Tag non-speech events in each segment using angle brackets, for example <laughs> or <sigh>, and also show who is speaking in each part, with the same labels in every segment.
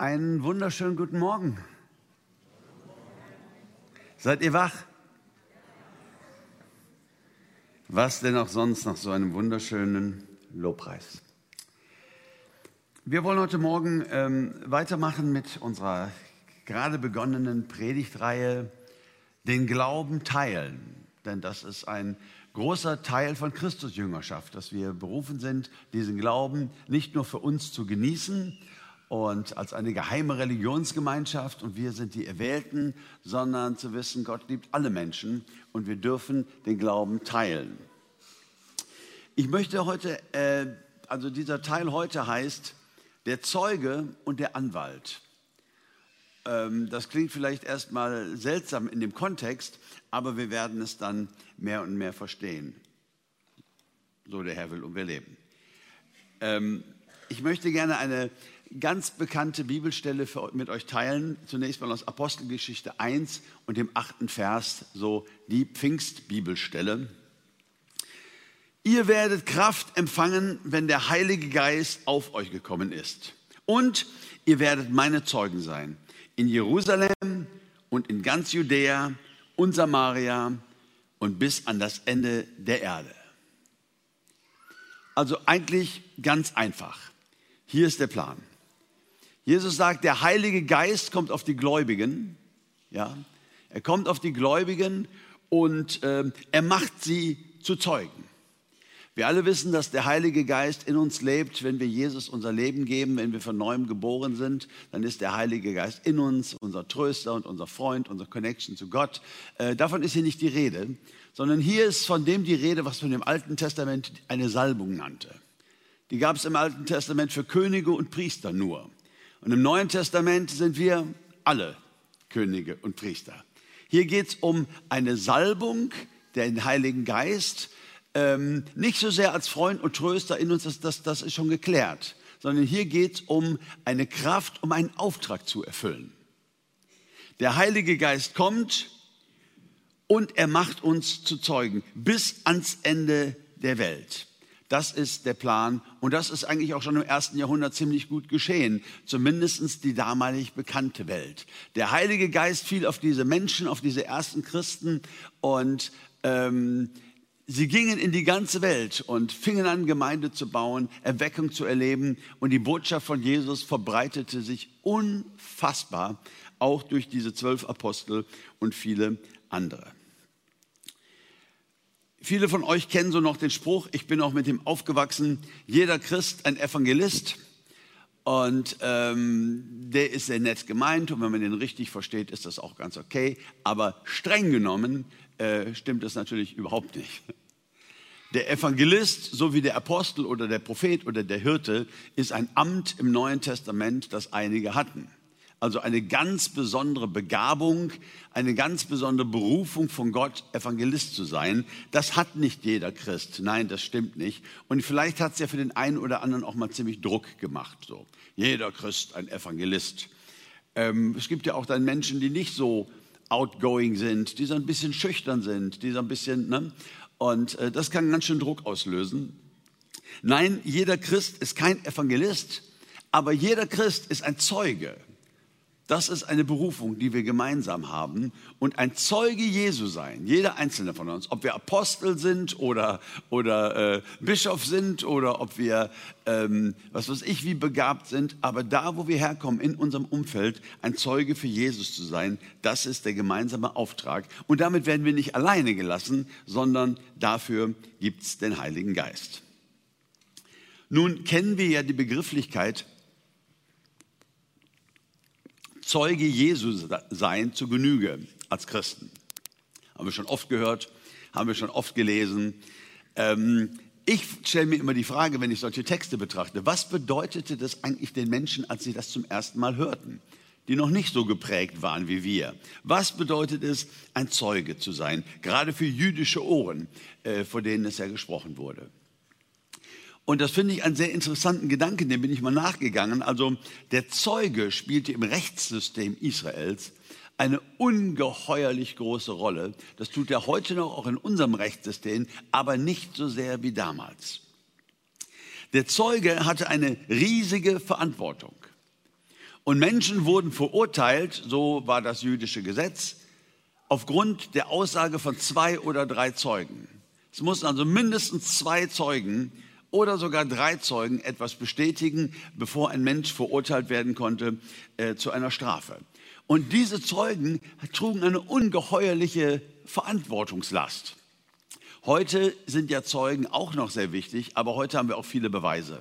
Speaker 1: Einen wunderschönen guten Morgen. Seid ihr wach? Was denn auch sonst nach so einem wunderschönen Lobpreis? Wir wollen heute Morgen ähm, weitermachen mit unserer gerade begonnenen Predigtreihe Den Glauben teilen. Denn das ist ein großer Teil von Christusjüngerschaft, dass wir berufen sind, diesen Glauben nicht nur für uns zu genießen und als eine geheime Religionsgemeinschaft und wir sind die Erwählten, sondern zu wissen, Gott liebt alle Menschen und wir dürfen den Glauben teilen. Ich möchte heute, äh, also dieser Teil heute heißt, der Zeuge und der Anwalt. Ähm, das klingt vielleicht erstmal seltsam in dem Kontext, aber wir werden es dann mehr und mehr verstehen. So der Herr will und wir leben. Ähm, ich möchte gerne eine ganz bekannte Bibelstelle für, mit euch teilen. Zunächst mal aus Apostelgeschichte 1 und dem achten Vers, so die Pfingstbibelstelle. Ihr werdet Kraft empfangen, wenn der Heilige Geist auf euch gekommen ist. Und ihr werdet meine Zeugen sein. In Jerusalem und in ganz Judäa und Samaria und bis an das Ende der Erde. Also eigentlich ganz einfach. Hier ist der Plan. Jesus sagt, der Heilige Geist kommt auf die Gläubigen. Ja, er kommt auf die Gläubigen und äh, er macht sie zu Zeugen. Wir alle wissen, dass der Heilige Geist in uns lebt. Wenn wir Jesus unser Leben geben, wenn wir von neuem geboren sind, dann ist der Heilige Geist in uns, unser Tröster und unser Freund, unser Connection zu Gott. Äh, davon ist hier nicht die Rede, sondern hier ist von dem die Rede, was man im Alten Testament eine Salbung nannte. Die gab es im Alten Testament für Könige und Priester nur. Und im Neuen Testament sind wir alle Könige und Priester. Hier geht es um eine Salbung, den Heiligen Geist, ähm, nicht so sehr als Freund und Tröster in uns, das, das, das ist schon geklärt, sondern hier geht es um eine Kraft, um einen Auftrag zu erfüllen. Der Heilige Geist kommt und er macht uns zu Zeugen bis ans Ende der Welt. Das ist der Plan und das ist eigentlich auch schon im ersten Jahrhundert ziemlich gut geschehen, zumindest die damalig bekannte Welt. Der Heilige Geist fiel auf diese Menschen, auf diese ersten Christen und ähm, Sie gingen in die ganze Welt und fingen an, Gemeinde zu bauen, Erweckung zu erleben und die Botschaft von Jesus verbreitete sich unfassbar, auch durch diese zwölf Apostel und viele andere. Viele von euch kennen so noch den Spruch, ich bin auch mit dem aufgewachsen, jeder Christ ein Evangelist. Und ähm, der ist sehr nett gemeint und wenn man den richtig versteht, ist das auch ganz okay. Aber streng genommen äh, stimmt das natürlich überhaupt nicht. Der Evangelist, so wie der Apostel oder der Prophet oder der Hirte, ist ein Amt im Neuen Testament, das einige hatten. Also eine ganz besondere Begabung, eine ganz besondere Berufung von Gott, Evangelist zu sein. Das hat nicht jeder Christ. Nein, das stimmt nicht. Und vielleicht hat es ja für den einen oder anderen auch mal ziemlich Druck gemacht. So, jeder Christ ein Evangelist. Ähm, es gibt ja auch dann Menschen, die nicht so outgoing sind, die so ein bisschen schüchtern sind, die so ein bisschen, ne? Und äh, das kann ganz schön Druck auslösen. Nein, jeder Christ ist kein Evangelist, aber jeder Christ ist ein Zeuge. Das ist eine Berufung, die wir gemeinsam haben. Und ein Zeuge Jesu sein, jeder einzelne von uns, ob wir Apostel sind oder, oder äh, Bischof sind oder ob wir, ähm, was weiß ich, wie begabt sind, aber da, wo wir herkommen, in unserem Umfeld, ein Zeuge für Jesus zu sein, das ist der gemeinsame Auftrag. Und damit werden wir nicht alleine gelassen, sondern dafür gibt es den Heiligen Geist. Nun kennen wir ja die Begrifflichkeit Zeuge Jesu sein zu Genüge als Christen. Haben wir schon oft gehört, haben wir schon oft gelesen. Ähm, ich stelle mir immer die Frage, wenn ich solche Texte betrachte, was bedeutete das eigentlich den Menschen, als sie das zum ersten Mal hörten, die noch nicht so geprägt waren wie wir? Was bedeutet es, ein Zeuge zu sein, gerade für jüdische Ohren, äh, vor denen es ja gesprochen wurde? Und das finde ich einen sehr interessanten Gedanken, dem bin ich mal nachgegangen. Also der Zeuge spielte im Rechtssystem Israels eine ungeheuerlich große Rolle. Das tut er heute noch auch in unserem Rechtssystem, aber nicht so sehr wie damals. Der Zeuge hatte eine riesige Verantwortung. Und Menschen wurden verurteilt, so war das jüdische Gesetz, aufgrund der Aussage von zwei oder drei Zeugen. Es mussten also mindestens zwei Zeugen oder sogar drei Zeugen etwas bestätigen, bevor ein Mensch verurteilt werden konnte äh, zu einer Strafe. Und diese Zeugen trugen eine ungeheuerliche Verantwortungslast. Heute sind ja Zeugen auch noch sehr wichtig, aber heute haben wir auch viele Beweise.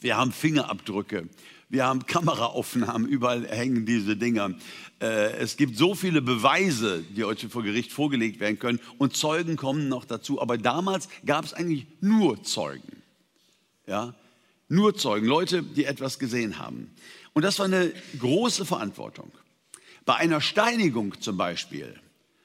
Speaker 1: Wir haben Fingerabdrücke, wir haben Kameraaufnahmen, überall hängen diese Dinger. Äh, es gibt so viele Beweise, die heute vor Gericht vorgelegt werden können und Zeugen kommen noch dazu. Aber damals gab es eigentlich nur Zeugen. Ja? Nur Zeugen, Leute, die etwas gesehen haben. Und das war eine große Verantwortung. Bei einer Steinigung zum Beispiel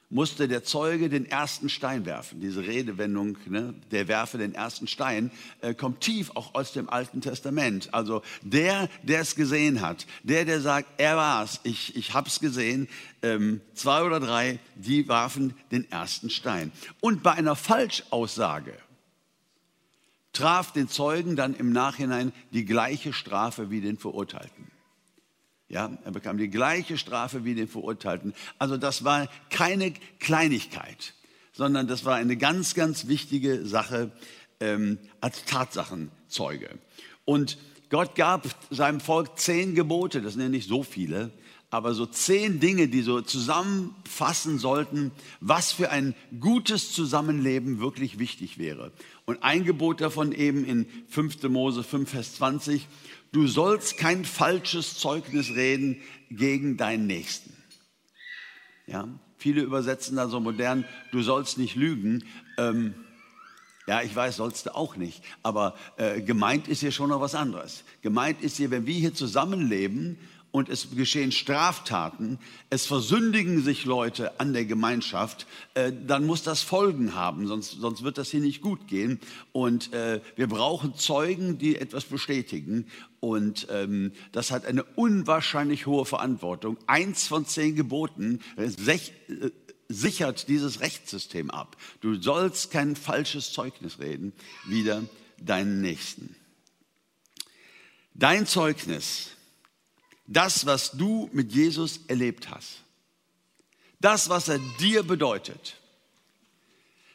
Speaker 1: musste der Zeuge den ersten Stein werfen. Diese Redewendung, ne, der werfe den ersten Stein, äh, kommt tief auch aus dem Alten Testament. Also der, der es gesehen hat, der, der sagt, er war's, ich, ich hab's gesehen, ähm, zwei oder drei, die warfen den ersten Stein. Und bei einer Falschaussage traf den Zeugen dann im Nachhinein die gleiche Strafe wie den Verurteilten. Ja, er bekam die gleiche Strafe wie den Verurteilten. Also das war keine Kleinigkeit, sondern das war eine ganz, ganz wichtige Sache ähm, als Tatsachenzeuge. Und Gott gab seinem Volk zehn Gebote, das sind ja nicht so viele, aber so zehn Dinge, die so zusammenfassen sollten, was für ein gutes Zusammenleben wirklich wichtig wäre. Und ein Gebot davon eben in 5. Mose 5, Vers 20, du sollst kein falsches Zeugnis reden gegen deinen Nächsten. Ja, viele übersetzen da so modern, du sollst nicht lügen. Ähm, ja, ich weiß, sollst du auch nicht. Aber äh, gemeint ist hier schon noch was anderes. Gemeint ist hier, wenn wir hier zusammenleben und es geschehen Straftaten, es versündigen sich Leute an der Gemeinschaft, äh, dann muss das Folgen haben, sonst, sonst wird das hier nicht gut gehen. Und äh, wir brauchen Zeugen, die etwas bestätigen. Und ähm, das hat eine unwahrscheinlich hohe Verantwortung. Eins von zehn Geboten sech, äh, sichert dieses Rechtssystem ab. Du sollst kein falsches Zeugnis reden, wieder deinen Nächsten. Dein Zeugnis das, was du mit Jesus erlebt hast, das, was er dir bedeutet,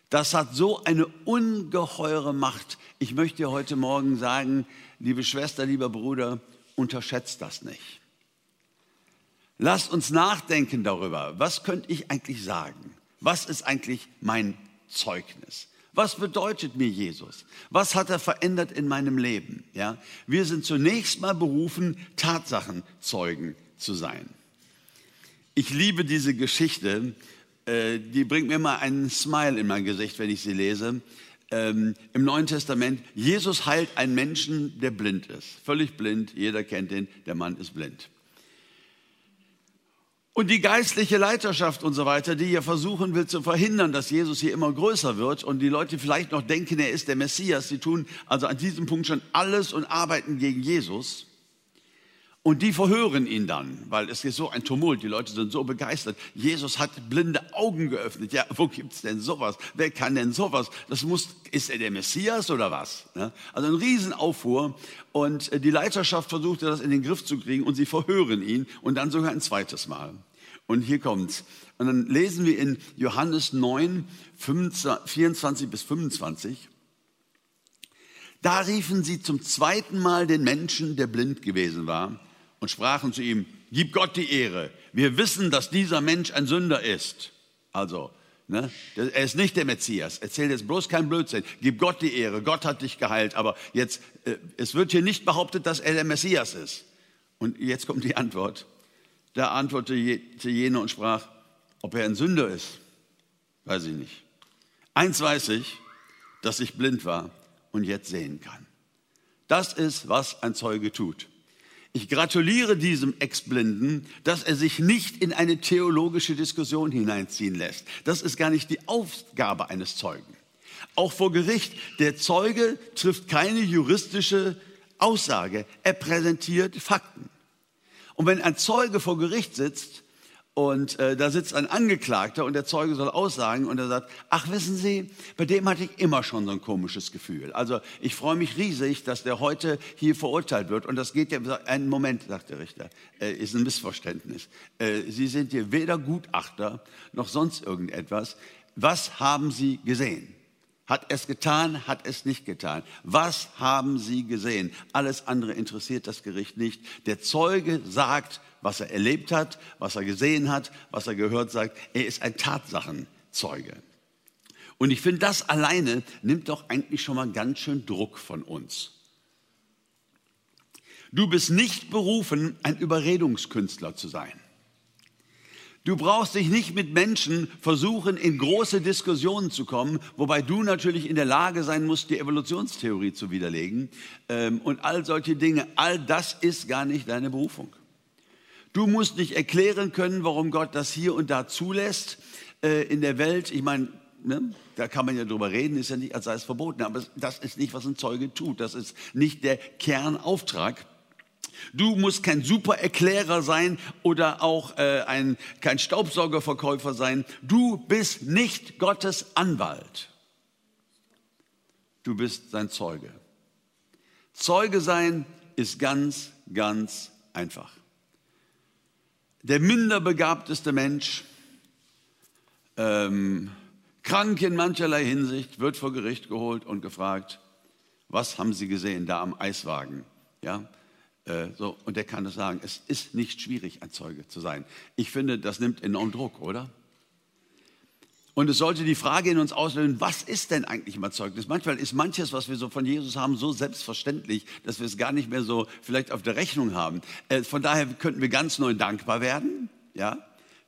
Speaker 1: das hat so eine ungeheure Macht. Ich möchte dir heute Morgen sagen, liebe Schwester, lieber Bruder, unterschätzt das nicht. Lass uns nachdenken darüber, was könnte ich eigentlich sagen? Was ist eigentlich mein Zeugnis? Was bedeutet mir Jesus? Was hat er verändert in meinem Leben? Ja, wir sind zunächst mal berufen, Tatsachenzeugen zu sein. Ich liebe diese Geschichte. Äh, die bringt mir immer einen Smile in mein Gesicht, wenn ich sie lese. Ähm, Im Neuen Testament, Jesus heilt einen Menschen, der blind ist. Völlig blind, jeder kennt ihn, der Mann ist blind. Und die geistliche Leiterschaft und so weiter, die ja versuchen will zu verhindern, dass Jesus hier immer größer wird und die Leute vielleicht noch denken, er ist der Messias, sie tun also an diesem Punkt schon alles und arbeiten gegen Jesus. Und die verhören ihn dann, weil es ist so ein Tumult, die Leute sind so begeistert. Jesus hat blinde Augen geöffnet. Ja, wo gibt's denn sowas? Wer kann denn sowas? Das muss, ist er der Messias oder was? Also ein Riesenaufruhr. Und äh, die Leiterschaft versuchte das in den Griff zu kriegen und sie verhören ihn und dann sogar ein zweites Mal. Und hier kommt's. Und dann lesen wir in Johannes 9, 24 bis 25. Da riefen sie zum zweiten Mal den Menschen, der blind gewesen war, und sprachen zu ihm, gib Gott die Ehre. Wir wissen, dass dieser Mensch ein Sünder ist. Also, ne, er ist nicht der Messias. Erzähl jetzt bloß kein Blödsinn. Gib Gott die Ehre. Gott hat dich geheilt. Aber jetzt, äh, es wird hier nicht behauptet, dass er der Messias ist. Und jetzt kommt die Antwort. Da antwortete jene und sprach, ob er ein Sünder ist, weiß ich nicht. Eins weiß ich, dass ich blind war und jetzt sehen kann. Das ist, was ein Zeuge tut. Ich gratuliere diesem Ex-Blinden, dass er sich nicht in eine theologische Diskussion hineinziehen lässt. Das ist gar nicht die Aufgabe eines Zeugen. Auch vor Gericht, der Zeuge trifft keine juristische Aussage, er präsentiert Fakten. Und wenn ein Zeuge vor Gericht sitzt Und äh, da sitzt ein Angeklagter und der Zeuge soll aussagen und er sagt, ach wissen Sie, bei dem hatte ich immer schon so ein komisches Gefühl. Also ich freue mich riesig, dass der heute hier verurteilt wird. Und das geht ja, einen Moment, sagt der Richter, äh, ist ein Missverständnis. Äh, Sie sind hier weder Gutachter noch sonst irgendetwas. Was haben Sie gesehen? Hat es getan, hat es nicht getan? Was haben Sie gesehen? Alles andere interessiert das Gericht nicht. Der Zeuge sagt, was er erlebt hat, was er gesehen hat, was er gehört sagt. Er ist ein Tatsachenzeuge. Und ich finde, das alleine nimmt doch eigentlich schon mal ganz schön Druck von uns. Du bist nicht berufen, ein Überredungskünstler zu sein. Du brauchst dich nicht mit Menschen versuchen, in große Diskussionen zu kommen, wobei du natürlich in der Lage sein musst, die Evolutionstheorie zu widerlegen ähm, und all solche Dinge. All das ist gar nicht deine Berufung. Du musst nicht erklären können, warum Gott das hier und da zulässt äh, in der Welt. Ich meine, ne, da kann man ja drüber reden, ist ja nicht, als sei es verboten. Aber das ist nicht, was ein Zeuge tut. Das ist nicht der Kernauftrag. Du musst kein Supererklärer sein oder auch äh, ein, kein Staubsaugerverkäufer sein. Du bist nicht Gottes Anwalt. Du bist sein Zeuge. Zeuge sein ist ganz, ganz einfach der minderbegabteste Mensch, ähm, krank in mancherlei Hinsicht, wird vor Gericht geholt und gefragt, was haben Sie gesehen da am Eiswagen? Ja, so, und der kann das sagen. Es ist nicht schwierig, ein Zeuge zu sein. Ich finde, das nimmt enorm Druck, oder? Und es sollte die Frage in uns auslösen, was ist denn eigentlich mal Zeugnis? Manchmal ist manches, was wir so von Jesus haben, so selbstverständlich, dass wir es gar nicht mehr so vielleicht auf der Rechnung haben. Äh, von daher könnten wir ganz neu dankbar werden, ja?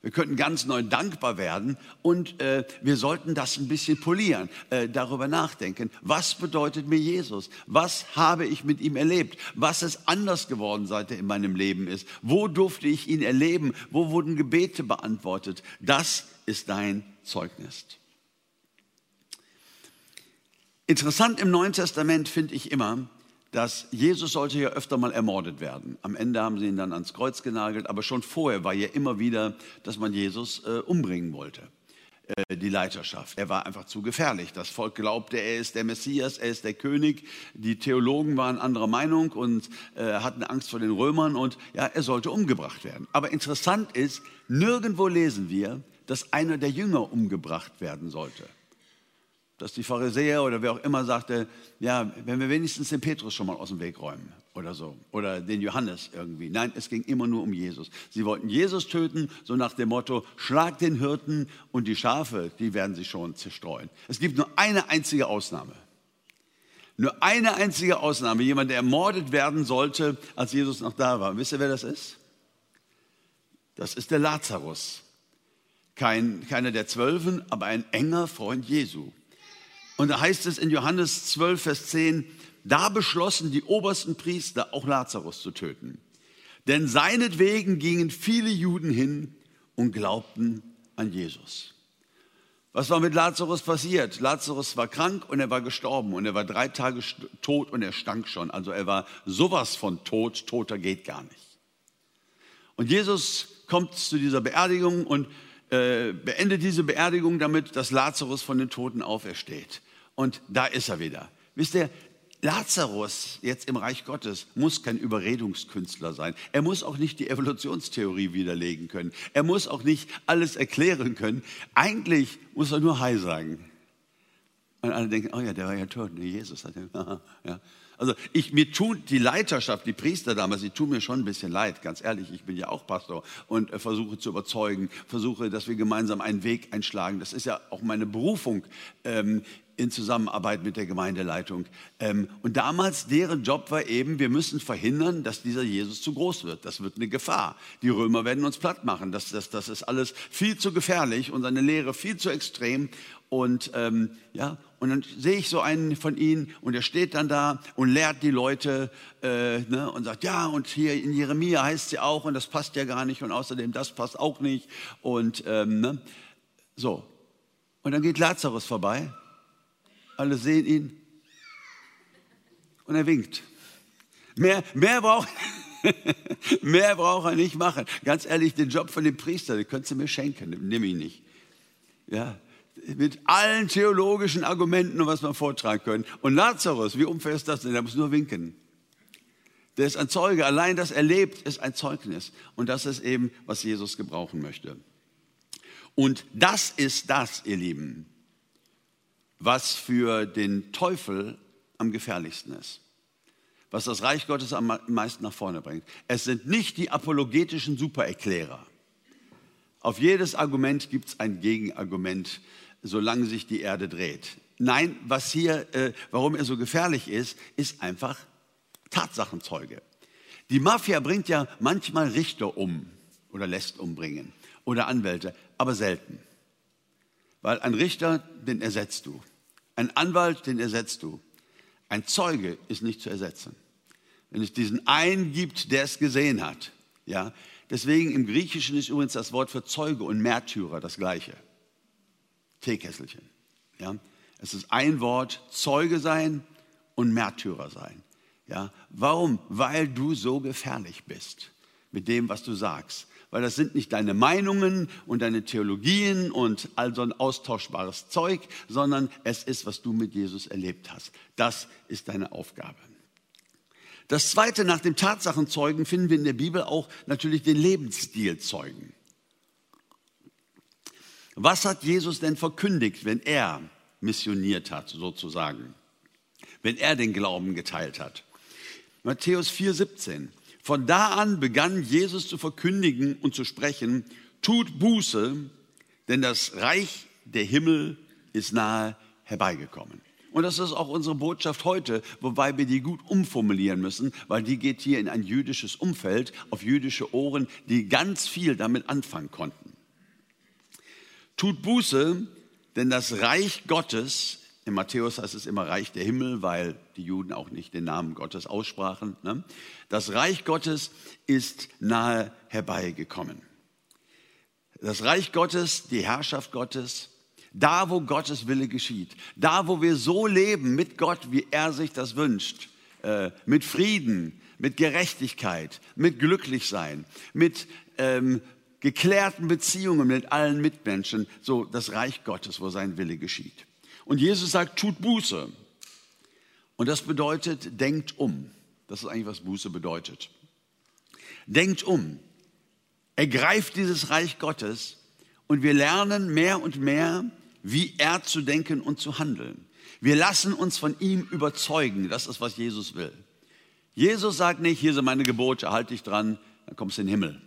Speaker 1: Wir könnten ganz neu dankbar werden und äh, wir sollten das ein bisschen polieren, äh, darüber nachdenken. Was bedeutet mir Jesus? Was habe ich mit ihm erlebt? Was ist anders geworden, seit er in meinem Leben ist? Wo durfte ich ihn erleben? Wo wurden Gebete beantwortet? Das ist dein Zeugnis. Interessant im Neuen Testament finde ich immer, dass Jesus sollte ja öfter mal ermordet werden. Am Ende haben sie ihn dann ans Kreuz genagelt, aber schon vorher war ja immer wieder, dass man Jesus äh, umbringen wollte, äh, die Leiterschaft. Er war einfach zu gefährlich. Das Volk glaubte, er ist der Messias, er ist der König. Die Theologen waren anderer Meinung und äh, hatten Angst vor den Römern und ja, er sollte umgebracht werden. Aber interessant ist, nirgendwo lesen wir, dass einer der Jünger umgebracht werden sollte. Dass die Pharisäer oder wer auch immer sagte, ja, wenn wir wenigstens den Petrus schon mal aus dem Weg räumen oder so. Oder den Johannes irgendwie. Nein, es ging immer nur um Jesus. Sie wollten Jesus töten, so nach dem Motto, schlag den Hirten und die Schafe, die werden sie schon zerstreuen. Es gibt nur eine einzige Ausnahme. Nur eine einzige Ausnahme. Jemand, der ermordet werden sollte, als Jesus noch da war. wisst ihr, wer das ist? Das ist der Lazarus. Kein, keiner der Zwölfen, aber ein enger Freund Jesu. Und da heißt es in Johannes 12, Vers 10, da beschlossen die obersten Priester auch Lazarus zu töten. Denn seinetwegen gingen viele Juden hin und glaubten an Jesus. Was war mit Lazarus passiert? Lazarus war krank und er war gestorben und er war drei Tage tot und er stank schon. Also er war sowas von tot, toter geht gar nicht. Und Jesus kommt zu dieser Beerdigung und äh, beendet diese Beerdigung damit, dass Lazarus von den Toten aufersteht. Und da ist er wieder. Wisst ihr, Lazarus jetzt im Reich Gottes muss kein Überredungskünstler sein. Er muss auch nicht die Evolutionstheorie widerlegen können. Er muss auch nicht alles erklären können. Eigentlich muss er nur Hi sagen. Und alle denken, oh ja, der war ja tot. Jesus hat ja. <laughs> ja. Also ich, mir tut die Leiterschaft, die Priester damals, die tun mir schon ein bisschen leid, ganz ehrlich. Ich bin ja auch Pastor und äh, versuche zu überzeugen, versuche, dass wir gemeinsam einen Weg einschlagen. Das ist ja auch meine Berufung. Ähm, in Zusammenarbeit mit der Gemeindeleitung. Ähm, und damals, deren Job war eben, wir müssen verhindern, dass dieser Jesus zu groß wird. Das wird eine Gefahr. Die Römer werden uns platt machen. Das, das, das ist alles viel zu gefährlich und seine Lehre viel zu extrem. Und ähm, ja, und dann sehe ich so einen von ihnen und er steht dann da und lehrt die Leute äh, ne, und sagt, ja, und hier in Jeremia heißt sie auch und das passt ja gar nicht und außerdem das passt auch nicht. Und ähm, ne, so. Und dann geht Lazarus vorbei, alle sehen ihn und er winkt. Mehr, mehr braucht <laughs> Mehr braucht er nicht machen. Ganz ehrlich, den Job von dem Priester, den könntest du mir schenken, nehme ich nicht. Ja, mit allen theologischen Argumenten was wir vortragen können. Und Lazarus, wie unfair ist das denn? Der muss nur winken. Der ist ein Zeuge. Allein das erlebt ist ein Zeugnis. Und das ist eben, was Jesus gebrauchen möchte. Und das ist das, ihr Lieben, was für den Teufel am gefährlichsten ist. Was das Reich Gottes am meisten nach vorne bringt. Es sind nicht die apologetischen Supererklärer. Auf jedes Argument gibt es ein Gegenargument, solange sich die Erde dreht. Nein, was hier, äh, warum er so gefährlich ist, ist einfach Tatsachenzeuge. Die Mafia bringt ja manchmal Richter um oder lässt umbringen oder Anwälte, aber selten. Weil ein Richter, den ersetzt du. Ein Anwalt, den ersetzt du. Ein Zeuge ist nicht zu ersetzen. Wenn es diesen einen gibt, der es gesehen hat. Ja, deswegen im Griechischen ist übrigens das Wort für Zeuge und Märtyrer das gleiche. Teekesselchen. Ja, es ist ein Wort, Zeuge sein und Märtyrer sein. Ja, warum? Weil du so gefährlich bist mit dem, was du sagst. Weil das sind nicht deine Meinungen und deine Theologien und all so ein austauschbares Zeug, sondern es ist, was du mit Jesus erlebt hast. Das ist deine Aufgabe. Das zweite nach dem Tatsachenzeugen finden wir in der Bibel auch natürlich den Lebensstilzeugen. Was hat Jesus denn verkündigt, wenn er missioniert hat, sozusagen? Wenn er den Glauben geteilt hat? Matthäus 4,17. Von da an begann Jesus zu verkündigen und zu sprechen, tut Buße, denn das Reich der Himmel ist nahe herbeigekommen. Und das ist auch unsere Botschaft heute, wobei wir die gut umformulieren müssen, weil die geht hier in ein jüdisches Umfeld, auf jüdische Ohren, die ganz viel damit anfangen konnten. Tut Buße, denn das Reich Gottes, in Matthäus heißt es immer Reich der Himmel, weil die Juden auch nicht den Namen Gottes aussprachen. Ne? Das Reich Gottes ist nahe herbeigekommen. Das Reich Gottes, die Herrschaft Gottes, da wo Gottes Wille geschieht, da wo wir so leben mit Gott, wie er sich das wünscht, äh, mit Frieden, mit Gerechtigkeit, mit Glücklichsein, mit ähm, geklärten Beziehungen mit allen Mitmenschen, so das Reich Gottes, wo sein Wille geschieht. Und Jesus sagt, tut Buße. Und das bedeutet, denkt um. Das ist eigentlich, was Buße bedeutet. Denkt um. Ergreift dieses Reich Gottes und wir lernen mehr und mehr, wie er zu denken und zu handeln. Wir lassen uns von ihm überzeugen. Das ist, was Jesus will. Jesus sagt nicht, hier sind meine Gebote, halte dich dran, dann kommst du in den Himmel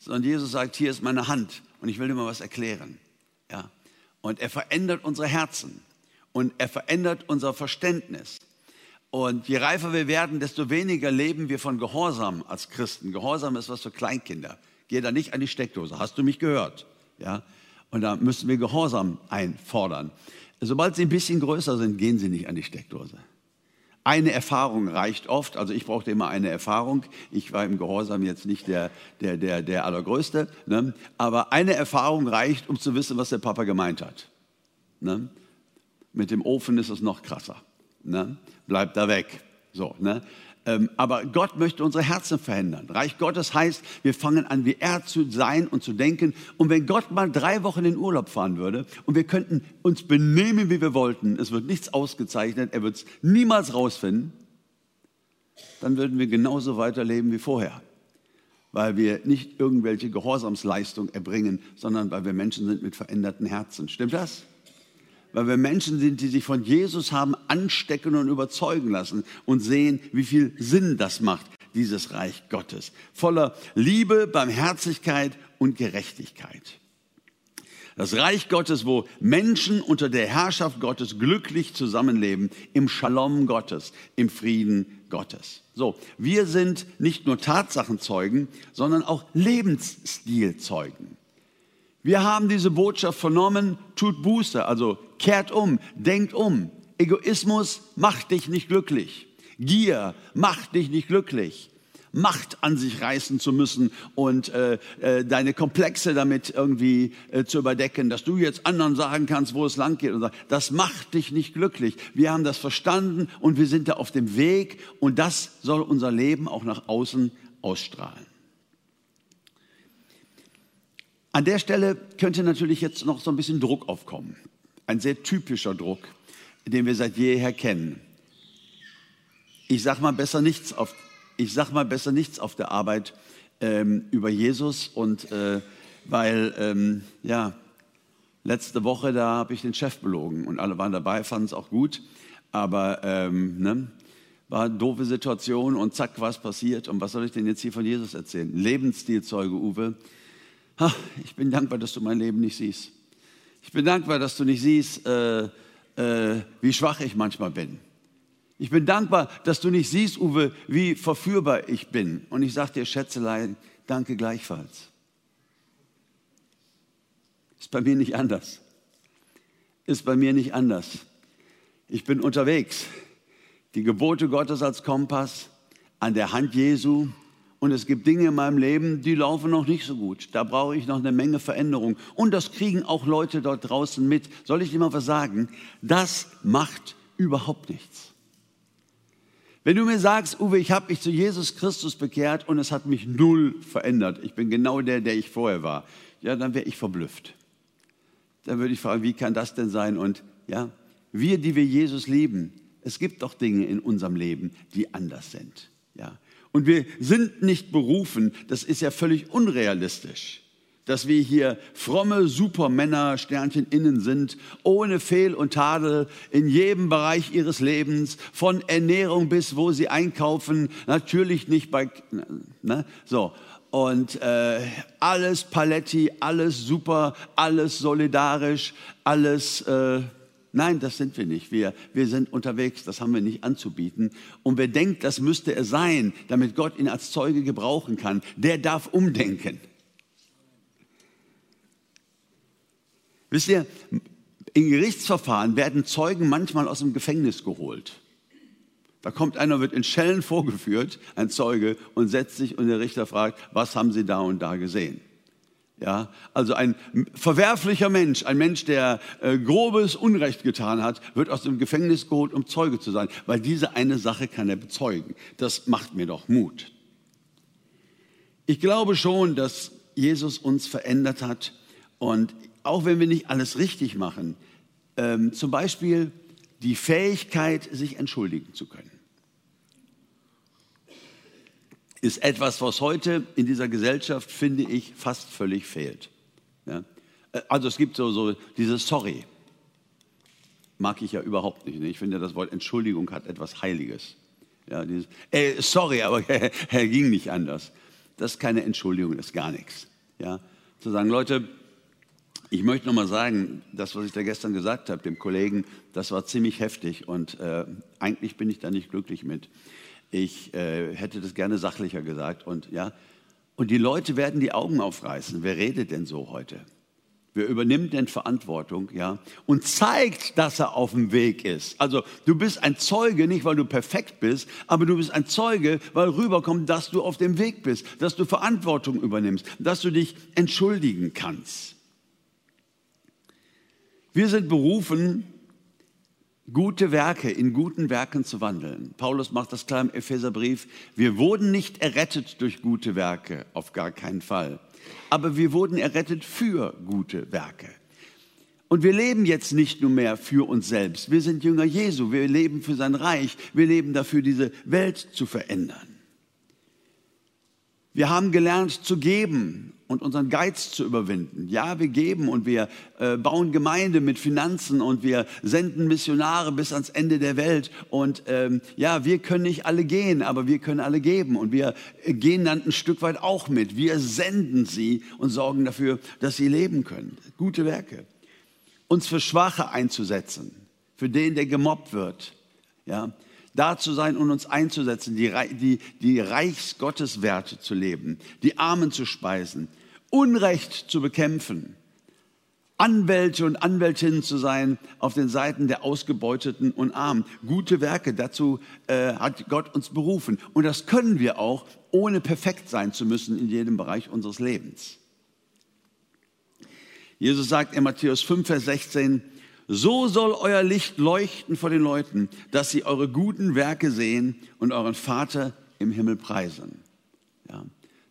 Speaker 1: sondern Jesus sagt, hier ist meine Hand und ich will dir mal was erklären. Ja? Und er verändert unsere Herzen und er verändert unser Verständnis. Und je reifer wir werden, desto weniger leben wir von Gehorsam als Christen. Gehorsam ist was für Kleinkinder. Geh da nicht an die Steckdose. Hast du mich gehört? Ja? Und da müssen wir Gehorsam einfordern. Sobald sie ein bisschen größer sind, gehen sie nicht an die Steckdose. Eine Erfahrung reicht oft, also ich brauchte immer eine Erfahrung. Ich war im Gehorsam jetzt nicht der, der, der, der Allergrößte, ne? aber eine Erfahrung reicht, um zu wissen, was der Papa gemeint hat. Ne? Mit dem Ofen ist es noch krasser. Ne? Bleibt da weg. So, ne? Ähm, aber Gott möchte unsere Herzen verändern. Reich Gottes heißt, wir fangen an, wie er zu sein und zu denken. Und wenn Gott mal drei Wochen in Urlaub fahren würde und wir könnten uns benehmen, wie wir wollten, es wird nichts ausgezeichnet, er wird es niemals rausfinden, dann würden wir genauso weiterleben wie vorher. Weil wir nicht irgendwelche Gehorsamsleistung erbringen, sondern weil wir Menschen sind mit veränderten Herzen. Stimmt das? Weil wir Menschen sind, die sich von Jesus haben anstecken und überzeugen lassen und sehen, wie viel Sinn das macht, dieses Reich Gottes. Voller Liebe, Barmherzigkeit und Gerechtigkeit. Das Reich Gottes, wo Menschen unter der Herrschaft Gottes glücklich zusammenleben, im Shalom Gottes, im Frieden Gottes. So, wir sind nicht nur Tatsachenzeugen, sondern auch Lebensstilzeugen. Wir haben diese Botschaft vernommen, tut Buße, also kehrt um, denkt um. Egoismus macht dich nicht glücklich. Gier macht dich nicht glücklich. Macht an sich reißen zu müssen und äh, äh, deine Komplexe damit irgendwie äh, zu überdecken, dass du jetzt anderen sagen kannst, wo es lang geht. Und so. Das macht dich nicht glücklich. Wir haben das verstanden und wir sind da auf dem Weg und das soll unser Leben auch nach außen ausstrahlen. An der Stelle könnte natürlich jetzt noch so ein bisschen Druck aufkommen. Ein sehr typischer Druck, den wir seit jeher kennen. Ich sag mal besser nichts auf ich sage mal besser nichts auf der Arbeit ähm, über Jesus und äh, weil, ähm, ja, letzte Woche, da habe ich den Chef belogen und alle waren dabei, fanden es auch gut, aber ähm, ne, war eine doofe Situation und zack, was passiert und was soll ich denn jetzt hier von Jesus erzählen? Lebensstilzeuge, Uwe. Ich bin dankbar, dass du mein Leben nicht siehst. Ich bin dankbar, dass du nicht siehst, äh, äh, wie schwach ich manchmal bin. Ich bin dankbar, dass du nicht siehst, Uwe, wie verführbar ich bin. Und ich sage dir, Schätzelein, danke gleichfalls. Ist bei mir nicht anders. Ist bei mir nicht anders. Ich bin unterwegs. Die Gebote Gottes als Kompass an der Hand Jesu. Und es gibt Dinge in meinem Leben, die laufen noch nicht so gut. Da brauche ich noch eine Menge Veränderung. Und das kriegen auch Leute dort draußen mit. Soll ich dir mal was sagen? Das macht überhaupt nichts. Wenn du mir sagst, Uwe, ich habe mich zu Jesus Christus bekehrt und es hat mich null verändert, ich bin genau der, der ich vorher war, ja, dann wäre ich verblüfft. Dann würde ich fragen, wie kann das denn sein? Und ja, wir, die wir Jesus lieben, es gibt doch Dinge in unserem Leben, die anders sind. Ja. Und wir sind nicht berufen, das ist ja völlig unrealistisch dass wir hier fromme Supermänner, Sternchen innen sind, ohne Fehl und Tadel in jedem Bereich ihres Lebens, von Ernährung bis wo sie einkaufen, natürlich nicht bei, ne, so. Und äh, alles Paletti, alles super, alles solidarisch, alles, äh, nein, das sind wir nicht. Wir, wir sind unterwegs, das haben wir nicht anzubieten. Und wer denkt, das müsste er sein, damit Gott ihn als Zeuge gebrauchen kann, der darf umdenken. Wisst ihr, in Gerichtsverfahren werden Zeugen manchmal aus dem Gefängnis geholt. Da kommt einer, wird in Schellen vorgeführt, ein Zeuge, und setzt sich und der Richter fragt, was haben Sie da und da gesehen? Ja, also ein verwerflicher Mensch, ein Mensch, der äh, grobes Unrecht getan hat, wird aus dem Gefängnis geholt, um Zeuge zu sein, weil diese eine Sache kann er bezeugen. Das macht mir doch Mut. Ich glaube schon, dass Jesus uns verändert hat und auch wenn wir nicht alles richtig machen, ähm, zum Beispiel die Fähigkeit, sich entschuldigen zu können, ist etwas, was heute in dieser Gesellschaft, finde ich, fast völlig fehlt. Ja? Äh, also es gibt so, so dieses Sorry. Mag ich ja überhaupt nicht. Ne? Ich finde, das Wort Entschuldigung hat etwas Heiliges. Ja, dieses, äh, sorry, aber <laughs> er ging nicht anders. Das ist keine Entschuldigung, das ist gar nichts. Ja? Zu sagen, Leute, ich möchte noch mal sagen, das, was ich da gestern gesagt habe, dem Kollegen, das war ziemlich heftig und äh, eigentlich bin ich da nicht glücklich mit. Ich äh, hätte das gerne sachlicher gesagt und ja, und die Leute werden die Augen aufreißen. Wer redet denn so heute? Wer übernimmt denn Verantwortung, ja? Und zeigt, dass er auf dem Weg ist. Also, du bist ein Zeuge, nicht weil du perfekt bist, aber du bist ein Zeuge, weil rüberkommt, dass du auf dem Weg bist, dass du Verantwortung übernimmst, dass du dich entschuldigen kannst. Wir sind berufen, gute Werke in guten Werken zu wandeln. Paulus macht das klar im Epheserbrief. Wir wurden nicht errettet durch gute Werke, auf gar keinen Fall. Aber wir wurden errettet für gute Werke. Und wir leben jetzt nicht nur mehr für uns selbst. Wir sind Jünger Jesu. Wir leben für sein Reich. Wir leben dafür, diese Welt zu verändern. Wir haben gelernt zu geben und unseren Geiz zu überwinden. Ja, wir geben und wir äh, bauen Gemeinde mit Finanzen und wir senden Missionare bis ans Ende der Welt. Und ähm, ja, wir können nicht alle gehen, aber wir können alle geben. Und wir äh, gehen dann ein Stück weit auch mit. Wir senden sie und sorgen dafür, dass sie leben können. Gute Werke. Uns für Schwache einzusetzen, für den, der gemobbt wird. Ja, da zu sein und uns einzusetzen, die, die, die Reichsgotteswerte zu leben, die Armen zu speisen, Unrecht zu bekämpfen, Anwälte und Anwältinnen zu sein auf den Seiten der Ausgebeuteten und Armen. Gute Werke, dazu äh, hat Gott uns berufen. Und das können wir auch ohne perfekt sein zu müssen in jedem Bereich unseres Lebens. Jesus sagt in Matthäus 5, Vers 16, so soll euer Licht leuchten vor den Leuten, dass sie eure guten Werke sehen und euren Vater im Himmel preisen. Ja,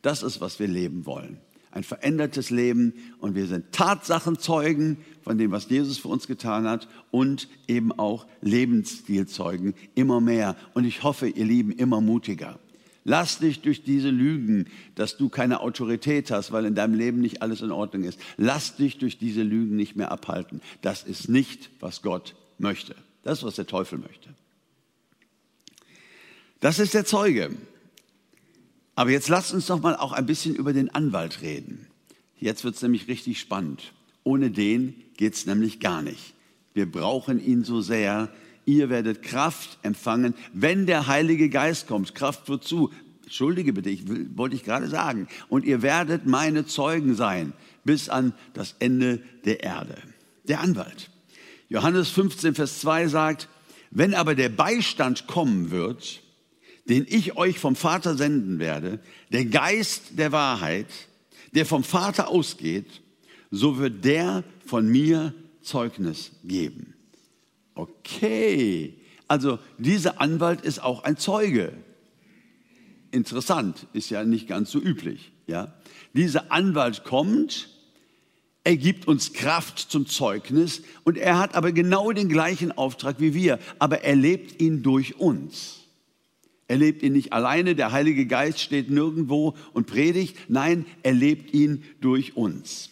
Speaker 1: das ist, was wir leben wollen. Ein verändertes Leben und wir sind Tatsachenzeugen von dem, was Jesus für uns getan hat und eben auch Lebensstilzeugen immer mehr. Und ich hoffe, ihr Lieben, immer mutiger. Lass dich durch diese Lügen, dass du keine Autorität hast, weil in deinem Leben nicht alles in Ordnung ist. Lass dich durch diese Lügen nicht mehr abhalten. Das ist nicht, was Gott möchte. Das ist, was der Teufel möchte. Das ist der Zeuge. Aber jetzt lasst uns doch mal auch ein bisschen über den Anwalt reden. Jetzt wird es nämlich richtig spannend. Ohne den geht es nämlich gar nicht. Wir brauchen ihn so sehr, ihr werdet Kraft empfangen, wenn der Heilige Geist kommt. Kraft wozu? Entschuldige bitte, ich will, wollte ich gerade sagen. Und ihr werdet meine Zeugen sein bis an das Ende der Erde. Der Anwalt. Johannes 15, Vers 2 sagt, wenn aber der Beistand kommen wird, den ich euch vom Vater senden werde, der Geist der Wahrheit, der vom Vater ausgeht, so wird der von mir Zeugnis geben. Okay, also dieser Anwalt ist auch ein Zeuge. Interessant, ist ja nicht ganz so üblich. Ja? Dieser Anwalt kommt, er gibt uns Kraft zum Zeugnis und er hat aber genau den gleichen Auftrag wie wir, aber er lebt ihn durch uns. Er lebt ihn nicht alleine, der Heilige Geist steht nirgendwo und predigt, nein, er lebt ihn durch uns.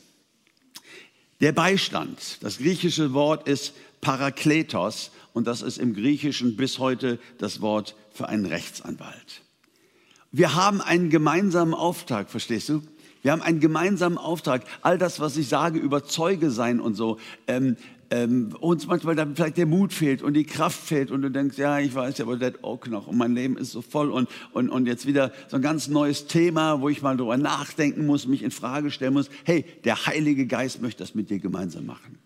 Speaker 1: Der Beistand, das griechische Wort ist Parakletos und das ist im Griechischen bis heute das Wort für einen Rechtsanwalt. Wir haben einen gemeinsamen Auftrag, verstehst du? Wir haben einen gemeinsamen Auftrag. All das, was ich sage über Zeuge sein und so, ähm, ähm, uns manchmal dann vielleicht der Mut fehlt und die Kraft fehlt und du denkst, ja, ich weiß ja, aber das auch noch und mein Leben ist so voll und, und, und jetzt wieder so ein ganz neues Thema, wo ich mal drüber nachdenken muss, mich in Frage stellen muss. Hey, der Heilige Geist möchte das mit dir gemeinsam machen.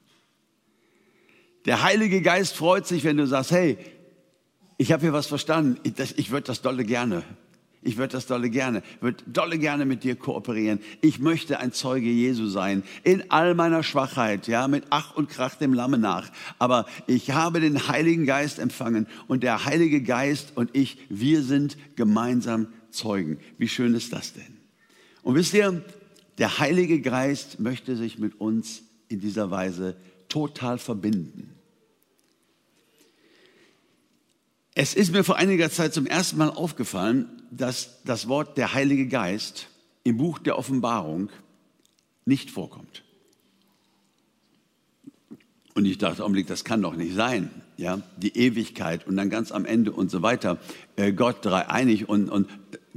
Speaker 1: Der Heilige Geist freut sich, wenn du sagst, hey, ich habe hier was verstanden, ich, ich würde das dolle gerne. Ich würde das dolle gerne, würde dolle gerne mit dir kooperieren. Ich möchte ein Zeuge Jesu sein, in all meiner Schwachheit, ja, mit Ach und Krach dem Lamme nach. Aber ich habe den Heiligen Geist empfangen und der Heilige Geist und ich, wir sind gemeinsam Zeugen. Wie schön ist das denn? Und wisst ihr, der Heilige Geist möchte sich mit uns in dieser Weise total verbinden. Es ist mir vor einiger Zeit zum ersten Mal aufgefallen, dass das Wort der Heilige Geist im Buch der Offenbarung nicht vorkommt. Und ich dachte, Augenblick, das kann doch nicht sein. Ja, die Ewigkeit und dann ganz am Ende und so weiter. Äh, Gott dreieinig und, und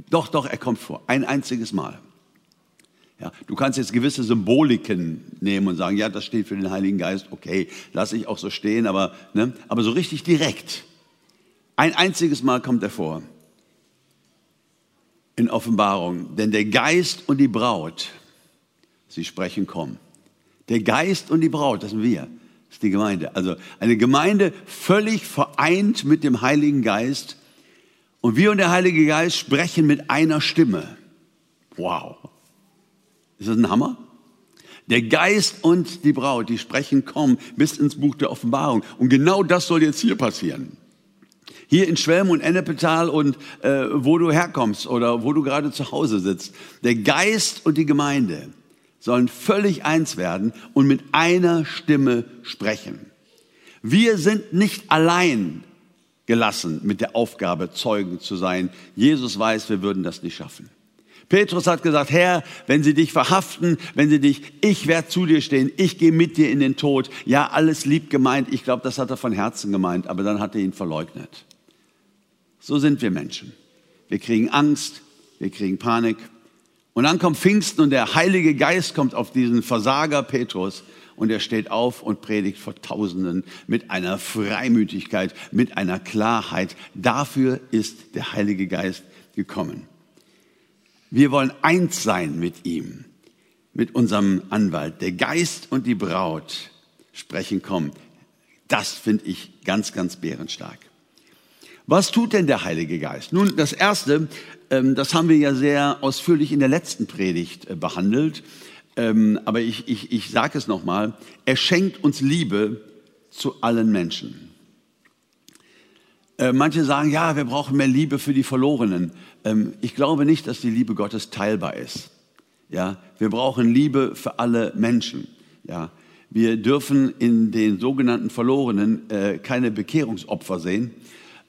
Speaker 1: doch, doch, er kommt vor. Ein einziges Mal. Ja, du kannst jetzt gewisse Symboliken nehmen und sagen, ja, das steht für den Heiligen Geist, okay, lasse ich auch so stehen, aber, ne, aber so richtig direkt. Ein einziges Mal kommt er vor in Offenbarung. Denn der Geist und die Braut, sie sprechen, komm. Der Geist und die Braut, das sind wir, das ist die Gemeinde. Also eine Gemeinde völlig vereint mit dem Heiligen Geist. Und wir und der Heilige Geist sprechen mit einer Stimme. Wow. Ist das ein Hammer? Der Geist und die Braut, die sprechen, komm, bis ins Buch der Offenbarung. Und genau das soll jetzt hier passieren hier in Schwelm und Ennepetal und äh, wo du herkommst oder wo du gerade zu Hause sitzt. Der Geist und die Gemeinde sollen völlig eins werden und mit einer Stimme sprechen. Wir sind nicht allein gelassen mit der Aufgabe, Zeugen zu sein. Jesus weiß, wir würden das nicht schaffen. Petrus hat gesagt, Herr, wenn sie dich verhaften, wenn sie dich, ich werde zu dir stehen, ich gehe mit dir in den Tod. Ja, alles lieb gemeint. Ich glaube, das hat er von Herzen gemeint, aber dann hat er ihn verleugnet. So sind wir Menschen. Wir kriegen Angst, wir kriegen Panik. Und dann kommt Pfingsten und der Heilige Geist kommt auf diesen Versager Petrus und er steht auf und predigt vor Tausenden mit einer Freimütigkeit, mit einer Klarheit. Dafür ist der Heilige Geist gekommen. Wir wollen eins sein mit ihm, mit unserem Anwalt. Der Geist und die Braut sprechen kommen. Das finde ich ganz, ganz bärenstark. Was tut denn der Heilige Geist? Nun, das Erste, ähm, das haben wir ja sehr ausführlich in der letzten Predigt äh, behandelt, ähm, aber ich, ich, ich sage es nochmal, er schenkt uns Liebe zu allen Menschen. Äh, manche sagen, ja, wir brauchen mehr Liebe für die Verlorenen. Ähm, ich glaube nicht, dass die Liebe Gottes teilbar ist. Ja, wir brauchen Liebe für alle Menschen. Ja, wir dürfen in den sogenannten Verlorenen äh, keine Bekehrungsopfer sehen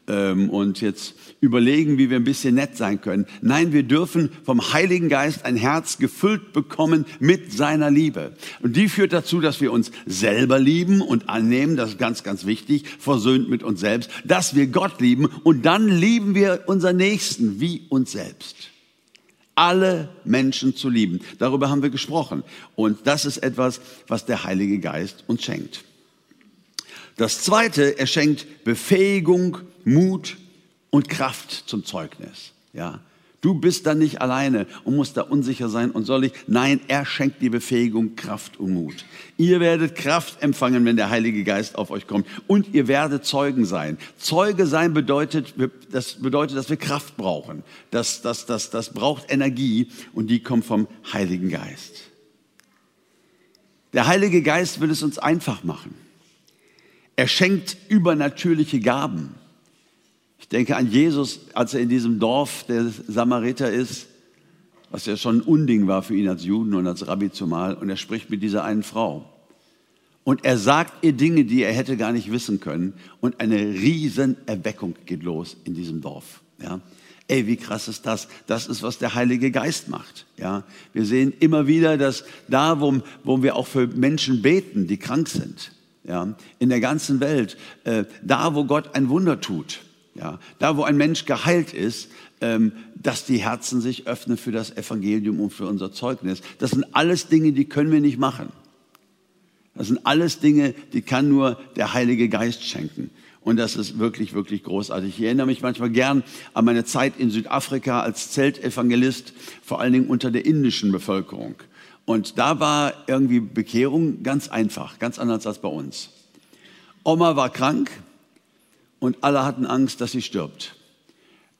Speaker 1: ähm, und jetzt überlegen, wie wir ein bisschen nett sein können. Nein, wir dürfen vom Heiligen Geist ein Herz gefüllt bekommen mit seiner Liebe. Und die führt dazu, dass wir uns selber lieben und annehmen, das ist ganz, ganz wichtig, versöhnt mit uns selbst, dass wir Gott lieben und dann lieben wir unseren Nächsten wie uns selbst. Alle Menschen zu lieben. Darüber haben wir gesprochen. Und das ist etwas, was der Heilige Geist uns schenkt. Das zweite, er schenkt Befähigung, Mut und Kraft zum Zeugnis. Ja. Du bist da nicht alleine und musst da unsicher sein und soll ich. Nein, er schenkt dir Befähigung, Kraft und Mut. Ihr werdet Kraft empfangen, wenn der Heilige Geist auf euch kommt. Und ihr werdet Zeugen sein. Zeuge sein bedeutet, das bedeutet, dass wir Kraft brauchen. Das, das, das, das braucht Energie und die kommt vom Heiligen Geist. Der Heilige Geist will es uns einfach machen. Er schenkt übernatürliche Gaben. Ich denke an Jesus, als er in diesem Dorf der Samariter ist, was ja schon ein Unding war für ihn als Juden und als Rabbi zumal. Und er spricht mit dieser einen Frau. Und er sagt ihr Dinge, die er hätte gar nicht wissen können. Und eine riesen Erweckung geht los in diesem Dorf. Ja. Ey, wie krass ist das? Das ist, was der Heilige Geist macht. Ja, wir sehen immer wieder, dass da, wo, wo wir auch für Menschen beten, die krank sind, ja, in der ganzen Welt, äh, da, wo Gott ein Wunder tut, ja, da, wo ein Mensch geheilt ist, ähm, dass die Herzen sich öffnen für das Evangelium und für unser Zeugnis. Das sind alles Dinge, die können wir nicht machen. Das sind alles Dinge, die kann nur der Heilige Geist schenken. Und das ist wirklich, wirklich großartig. Ich erinnere mich manchmal gern an meine Zeit in Südafrika als Zeltevangelist, vor allen Dingen unter der indischen Bevölkerung. Und da war irgendwie Bekehrung ganz einfach, ganz anders als bei uns. Oma war krank, und alle hatten Angst, dass sie stirbt.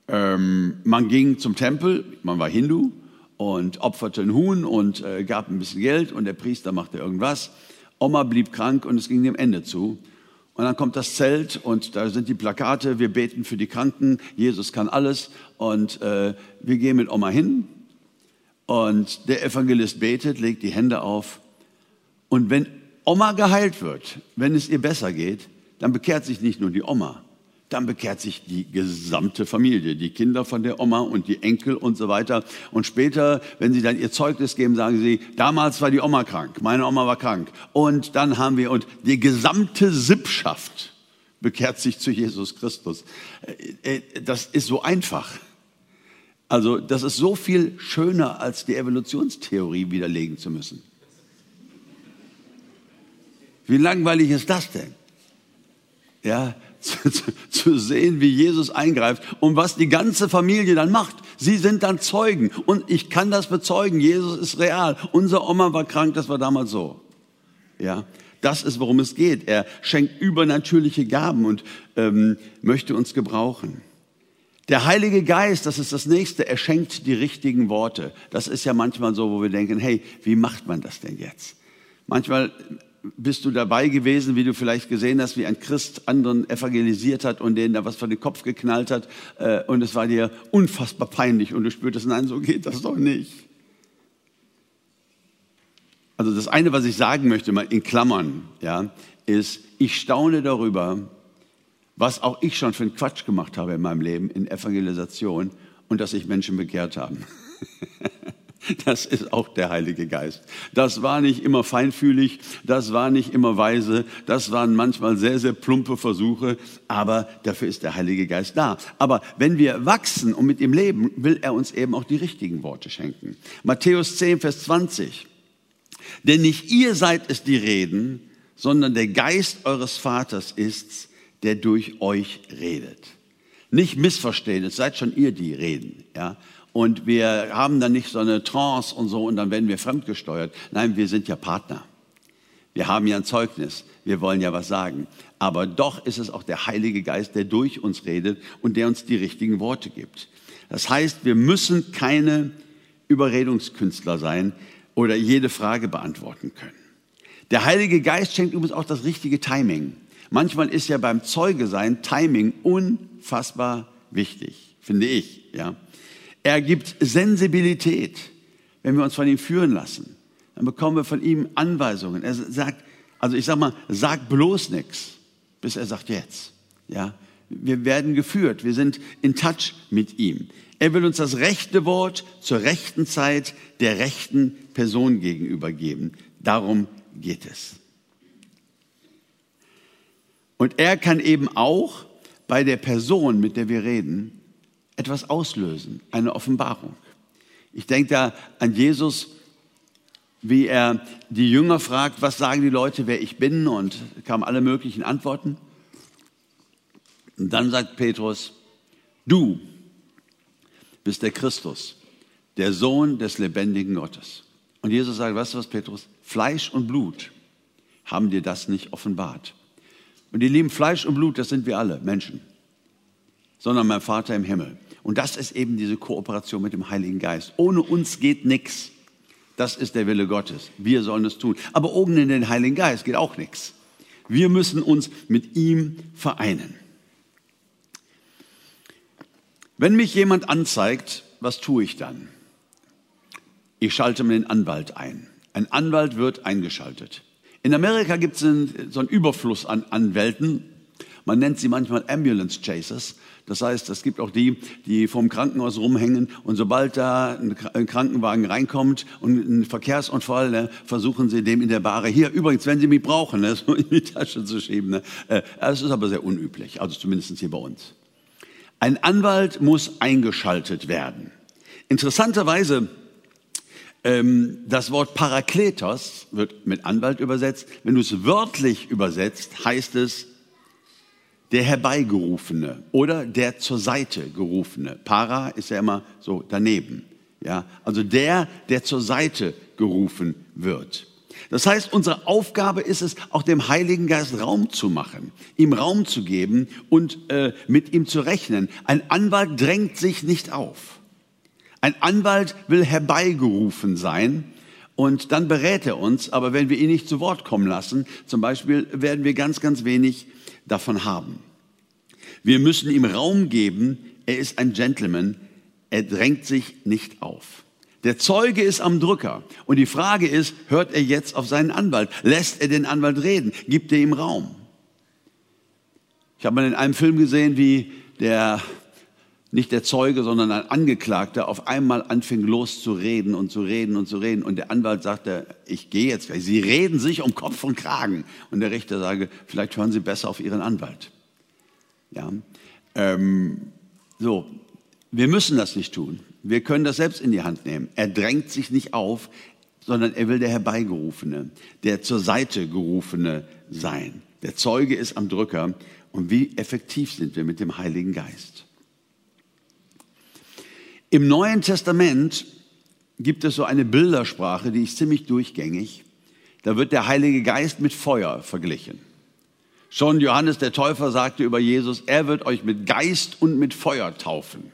Speaker 1: Ähm, man ging zum Tempel, man war Hindu und opferte ein Huhn und äh, gab ein bisschen Geld und der Priester machte irgendwas. Oma blieb krank und es ging dem Ende zu. Und dann kommt das Zelt und da sind die Plakate, wir beten für die Kranken, Jesus kann alles und äh, wir gehen mit Oma hin und der Evangelist betet, legt die Hände auf und wenn Oma geheilt wird, wenn es ihr besser geht, dann bekehrt sich nicht nur die Oma, dann bekehrt sich die gesamte Familie, die Kinder von der Oma und die Enkel und so weiter. Und später, wenn sie dann ihr Zeugnis geben, sagen sie, damals war die Oma krank, meine Oma war krank. Und dann haben wir, und die gesamte Sippschaft bekehrt sich zu Jesus Christus. Äh, äh, das ist so einfach. Also das ist so viel schöner, als die Evolutionstheorie widerlegen zu müssen. Wie langweilig ist das denn? Ja, <laughs> zu, zu, sehen, wie Jesus eingreift und was die ganze Familie dann macht. Sie sind dann Zeugen und ich kann das bezeugen. Jesus ist real. Unser Oma war krank, das war damals so. Ja, das ist, worum es geht. Er schenkt übernatürliche Gaben und ähm, möchte uns gebrauchen. Der Heilige Geist, das ist das nächste, er schenkt die richtigen Worte. Das ist ja manchmal so, wo wir denken, hey, wie macht man das denn jetzt? Manchmal bist du dabei gewesen, wie du vielleicht gesehen hast, wie ein Christ anderen evangelisiert hat und denen da was vor den Kopf geknallt hat äh, und es war dir unfassbar peinlich und du spürtest, nein, so geht das doch nicht. Also das eine, was ich sagen möchte, mal in Klammern, ja, ist, ich staune darüber, was auch ich schon für einen Quatsch gemacht habe in meinem Leben in Evangelisation und dass sich Menschen bekehrt haben. <laughs> <laughs> Das ist auch der Heilige Geist. Das war nicht immer feinfühlig, das war nicht immer weise, das waren manchmal sehr, sehr plumpe Versuche, aber dafür ist der Heilige Geist da. Aber wenn wir wachsen und mit ihm leben, will er uns eben auch die richtigen Worte schenken. Matthäus 10, Vers 20. Denn nicht ihr seid es, die reden, sondern der Geist eures Vaters ist's, der durch euch redet. Nicht missverstehen, es seid schon ihr, die reden, ja und wir haben dann nicht so eine Trance und so und dann werden wir fremdgesteuert. Nein, wir sind ja Partner. Wir haben ja ein Zeugnis. Wir wollen ja was sagen. Aber doch ist es auch der Heilige Geist, der durch uns redet und der uns die richtigen Worte gibt. Das heißt, wir müssen keine Überredungskünstler sein oder jede Frage beantworten können. Der Heilige Geist schenkt übrigens auch das richtige Timing. Manchmal ist ja beim Zeuge sein Timing unfassbar wichtig, finde ich. Ja. Er gibt Sensibilität, wenn wir uns von ihm führen lassen. Dann bekommen wir von ihm Anweisungen. Er sagt, also ich sag mal, sag bloß nichts, bis er sagt jetzt. Ja. Wir werden geführt, wir sind in Touch mit ihm. Er will uns das rechte Wort zur rechten Zeit der rechten Person gegenüber geben. Darum geht es. Und er kann eben auch bei der Person, mit der wir reden, etwas auslösen, eine Offenbarung. Ich denke da an Jesus, wie er die Jünger fragt, was sagen die Leute, wer ich bin, und kamen alle möglichen Antworten. Und dann sagt Petrus, du bist der Christus, der Sohn des lebendigen Gottes. Und Jesus sagt, weißt du was, Petrus? Fleisch und Blut haben dir das nicht offenbart. Und ihr lieben Fleisch und Blut, das sind wir alle, Menschen, sondern mein Vater im Himmel. Und das ist eben diese Kooperation mit dem Heiligen Geist. Ohne uns geht nichts. Das ist der Wille Gottes. Wir sollen es tun. Aber ohne den Heiligen Geist geht auch nichts. Wir müssen uns mit ihm vereinen. Wenn mich jemand anzeigt, was tue ich dann? Ich schalte mir den Anwalt ein. Ein Anwalt wird eingeschaltet. In Amerika gibt es so einen Überfluss an Anwälten. Man nennt sie manchmal Ambulance Chasers. Das heißt, es gibt auch die, die vom Krankenhaus rumhängen und sobald da ein Krankenwagen reinkommt und ein Verkehrsunfall, ne, versuchen sie dem in der Bahre, hier übrigens, wenn Sie mich brauchen, ne, <laughs> so in die Tasche zu schieben. Ne. Äh, das ist aber sehr unüblich, also zumindest hier bei uns. Ein Anwalt muss eingeschaltet werden. Interessanterweise, ähm, das Wort Parakletos wird mit Anwalt übersetzt. Wenn du es wörtlich übersetzt, heißt es der Herbeigerufene oder der zur Seite gerufene. Para ist ja immer so daneben. Ja, also der, der zur Seite gerufen wird. Das heißt, unsere Aufgabe ist es, auch dem Heiligen Geist Raum zu machen, ihm Raum zu geben und äh, mit ihm zu rechnen. Ein Anwalt drängt sich nicht auf. Ein Anwalt will herbeigerufen sein und dann berät er uns, aber wenn wir ihn nicht zu Wort kommen lassen, zum Beispiel, werden wir ganz, ganz wenig davon haben. Wir müssen ihm Raum geben, er ist ein Gentleman, er drängt sich nicht auf. Der Zeuge ist am Drücker. Und die Frage ist, hört er jetzt auf seinen Anwalt? Lässt er den Anwalt reden? Gibt er ihm Raum? Ich habe mal in einem Film gesehen, wie der, nicht der Zeuge, sondern ein Angeklagter auf einmal anfing loszureden und zu reden und zu reden. Und der Anwalt sagte, ich gehe jetzt gleich. Sie reden sich um Kopf und Kragen. Und der Richter sage, vielleicht hören Sie besser auf Ihren Anwalt. Ja, ähm, so, wir müssen das nicht tun. Wir können das selbst in die Hand nehmen. Er drängt sich nicht auf, sondern er will der Herbeigerufene, der zur Seite gerufene sein. Der Zeuge ist am Drücker. Und wie effektiv sind wir mit dem Heiligen Geist? Im Neuen Testament gibt es so eine Bildersprache, die ist ziemlich durchgängig. Da wird der Heilige Geist mit Feuer verglichen. Schon Johannes der Täufer sagte über Jesus, er wird euch mit Geist und mit Feuer taufen.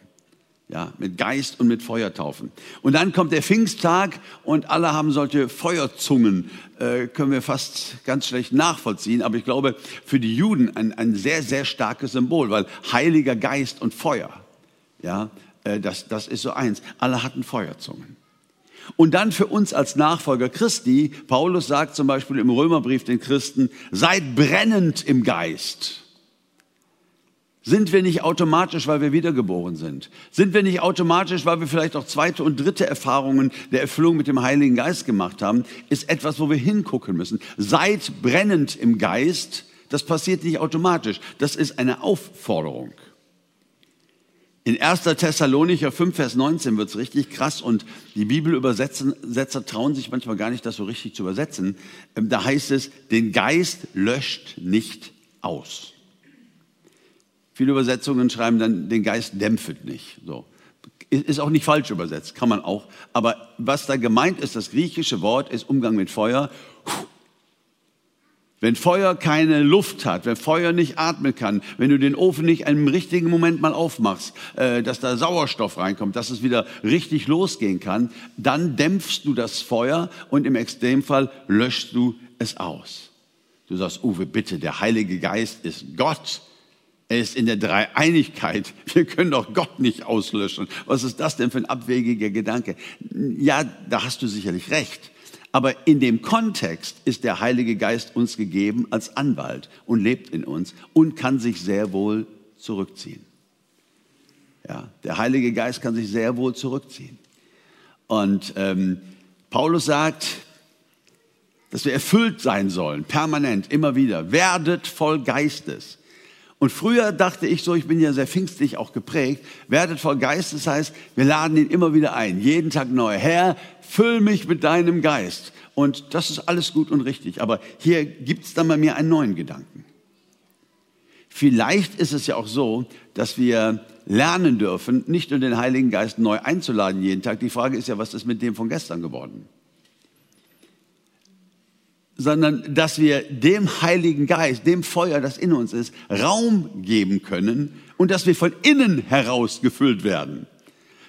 Speaker 1: Ja, mit Geist und mit Feuer taufen. Und dann kommt der Pfingsttag und alle haben solche Feuerzungen, äh, können wir fast ganz schlecht nachvollziehen. Aber ich glaube, für die Juden ein, ein sehr, sehr starkes Symbol, weil Heiliger Geist und Feuer, ja, äh, das, das ist so eins. Alle hatten Feuerzungen. Und dann für uns als Nachfolger Christi, Paulus sagt zum Beispiel im Römerbrief den Christen, seid brennend im Geist. Sind wir nicht automatisch, weil wir wiedergeboren sind? Sind wir nicht automatisch, weil wir vielleicht auch zweite und dritte Erfahrungen der Erfüllung mit dem Heiligen Geist gemacht haben? Ist etwas, wo wir hingucken müssen. Seid brennend im Geist. Das passiert nicht automatisch. Das ist eine Aufforderung. In 1. Thessalonicher 5, Vers 19 wird es richtig krass und die Bibelübersetzer trauen sich manchmal gar nicht, das so richtig zu übersetzen. Ähm, da heißt es, den Geist löscht nicht aus. Viele Übersetzungen schreiben dann, den Geist dämpft nicht. So. Ist auch nicht falsch übersetzt, kann man auch. Aber was da gemeint ist, das griechische Wort ist Umgang mit Feuer. Wenn Feuer keine Luft hat, wenn Feuer nicht atmen kann, wenn du den Ofen nicht im richtigen Moment mal aufmachst, äh, dass da Sauerstoff reinkommt, dass es wieder richtig losgehen kann, dann dämpfst du das Feuer und im Extremfall löschst du es aus. Du sagst, Uwe, bitte, der Heilige Geist ist Gott. Er ist in der Dreieinigkeit. Wir können doch Gott nicht auslöschen. Was ist das denn für ein abwegiger Gedanke? Ja, da hast du sicherlich recht. Aber in dem Kontext ist der Heilige Geist uns gegeben als Anwalt und lebt in uns und kann sich sehr wohl zurückziehen. Ja, der Heilige Geist kann sich sehr wohl zurückziehen. Und ähm, Paulus sagt, dass wir erfüllt sein sollen, permanent, immer wieder. Werdet voll Geistes. Und früher dachte ich so, ich bin ja sehr pfingstlich auch geprägt, werdet voll Geistes heißt, wir laden ihn immer wieder ein, jeden Tag neu. Herr, füll mich mit deinem Geist. Und das ist alles gut und richtig. Aber hier gibt es dann bei mir einen neuen Gedanken. Vielleicht ist es ja auch so, dass wir lernen dürfen, nicht nur den Heiligen Geist neu einzuladen jeden Tag. Die Frage ist ja, was ist mit dem von gestern geworden? Sondern dass wir dem Heiligen Geist, dem Feuer, das in uns ist, Raum geben können und dass wir von innen heraus gefüllt werden.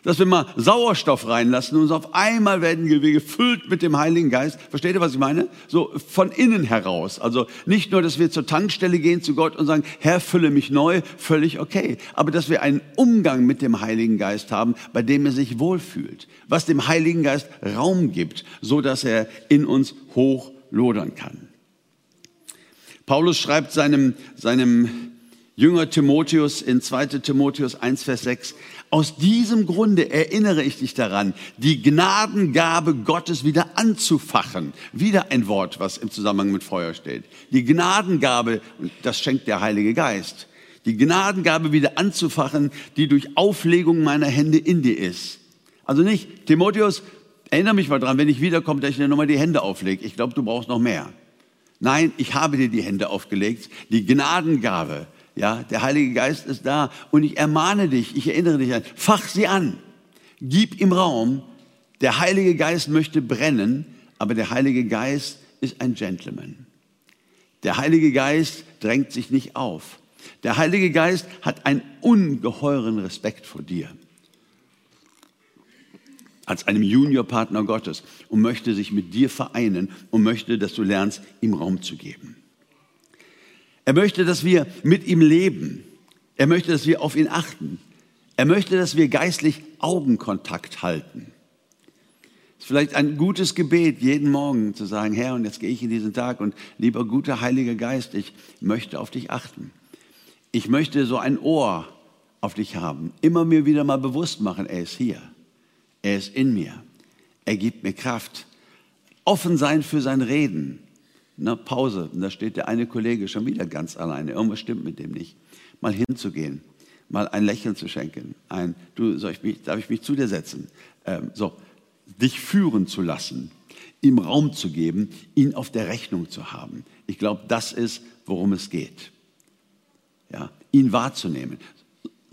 Speaker 1: Dass wir mal Sauerstoff reinlassen und auf einmal werden wir gefüllt mit dem Heiligen Geist. Versteht ihr, was ich meine? So von innen heraus. Also nicht nur, dass wir zur Tankstelle gehen zu Gott und sagen, Herr, fülle mich neu, völlig okay. Aber dass wir einen Umgang mit dem Heiligen Geist haben, bei dem er sich wohlfühlt. Was dem Heiligen Geist Raum gibt, so dass er in uns hoch lodern kann. Paulus schreibt seinem, seinem Jünger Timotheus in 2 Timotheus 1, Vers 6, aus diesem Grunde erinnere ich dich daran, die Gnadengabe Gottes wieder anzufachen. Wieder ein Wort, was im Zusammenhang mit Feuer steht. Die Gnadengabe, das schenkt der Heilige Geist. Die Gnadengabe wieder anzufachen, die durch Auflegung meiner Hände in dir ist. Also nicht, Timotheus, Erinnere mich mal dran, wenn ich wiederkomme, dass ich dir nochmal die Hände auflege. Ich glaube, du brauchst noch mehr. Nein, ich habe dir die Hände aufgelegt, die Gnadengabe. Ja, der Heilige Geist ist da und ich ermahne dich, ich erinnere dich an, fach sie an, gib ihm Raum. Der Heilige Geist möchte brennen, aber der Heilige Geist ist ein Gentleman. Der Heilige Geist drängt sich nicht auf. Der Heilige Geist hat einen ungeheuren Respekt vor dir als einem Juniorpartner Gottes und möchte sich mit dir vereinen und möchte, dass du lernst, ihm Raum zu geben. Er möchte, dass wir mit ihm leben. Er möchte, dass wir auf ihn achten. Er möchte, dass wir geistlich Augenkontakt halten. Es ist vielleicht ein gutes Gebet, jeden Morgen zu sagen, Herr, und jetzt gehe ich in diesen Tag und lieber guter Heiliger Geist, ich möchte auf dich achten. Ich möchte so ein Ohr auf dich haben. Immer mir wieder mal bewusst machen, er ist hier. Er ist in mir. Er gibt mir Kraft. Offen sein für sein Reden. Na, Pause. Und da steht der eine Kollege schon wieder ganz alleine. Irgendwas stimmt mit dem nicht. Mal hinzugehen, mal ein Lächeln zu schenken. Ein, du, soll ich mich, darf ich mich zu dir setzen? Ähm, so, dich führen zu lassen, ihm Raum zu geben, ihn auf der Rechnung zu haben. Ich glaube, das ist, worum es geht. Ja, ihn wahrzunehmen.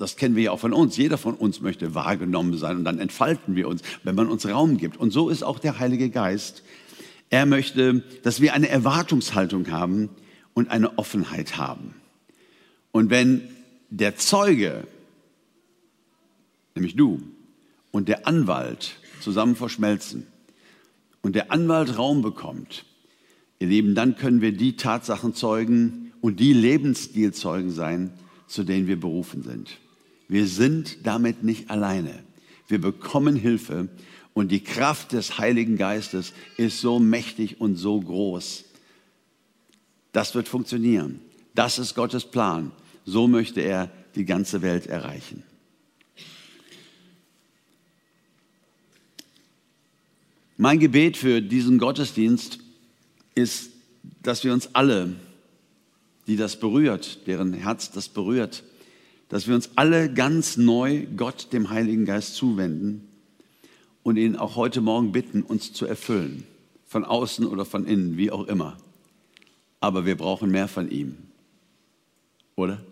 Speaker 1: Das kennen wir ja auch von uns. Jeder von uns möchte wahrgenommen sein und dann entfalten wir uns, wenn man uns Raum gibt. Und so ist auch der Heilige Geist. Er möchte, dass wir eine Erwartungshaltung haben und eine Offenheit haben. Und wenn der Zeuge, nämlich du, und der Anwalt zusammen verschmelzen und der Anwalt Raum bekommt, ihr Lieben, dann können wir die Tatsachen zeugen und die Lebensstilzeugen sein, zu denen wir berufen sind. Wir sind damit nicht alleine. Wir bekommen Hilfe und die Kraft des Heiligen Geistes ist so mächtig und so groß. Das wird funktionieren. Das ist Gottes Plan. So möchte er die ganze Welt erreichen. Mein Gebet für diesen Gottesdienst ist, dass wir uns alle, die das berührt, deren Herz das berührt, dass wir uns alle ganz neu Gott, dem Heiligen Geist, zuwenden und ihn auch heute Morgen bitten, uns zu erfüllen. Von außen oder von innen, wie auch immer. Aber wir brauchen mehr von ihm. Oder?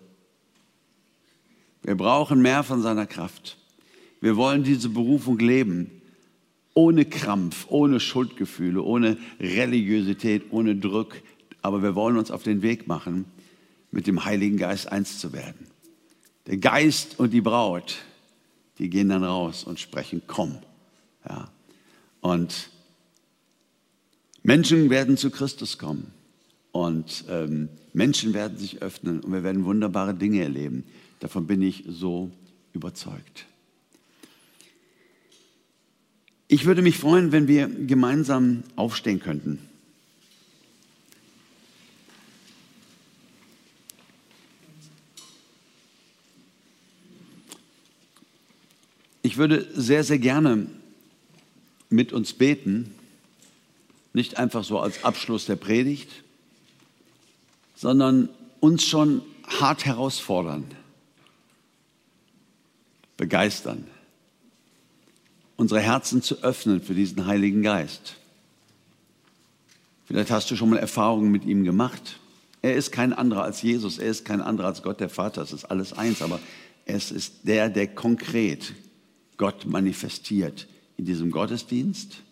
Speaker 1: Wir brauchen mehr von seiner Kraft. Wir wollen diese Berufung leben. Ohne Krampf, ohne Schuldgefühle, ohne Religiosität, ohne Druck, aber wir wollen uns auf den Weg machen, mit dem Heiligen Geist eins zu werden. Der Geist und die Braut, die gehen dann raus und sprechen, komm. Ja. Und Menschen werden zu Christus kommen und ähm, Menschen werden sich öffnen und wir werden wunderbare Dinge erleben. Davon bin ich so überzeugt. Ich würde mich freuen, wenn wir gemeinsam aufstehen könnten. Ich würde sehr, sehr gerne mit uns beten, nicht einfach so als Abschluss der Predigt, sondern uns schon hart herausfordern, begeistern, unsere Herzen zu öffnen für diesen Heiligen Geist. Vielleicht hast du schon mal Erfahrungen mit ihm gemacht. Er ist kein anderer als Jesus, er ist kein anderer als Gott der Vater, es ist alles eins, aber es ist der, der konkret Gott manifestiert in diesem Gottesdienst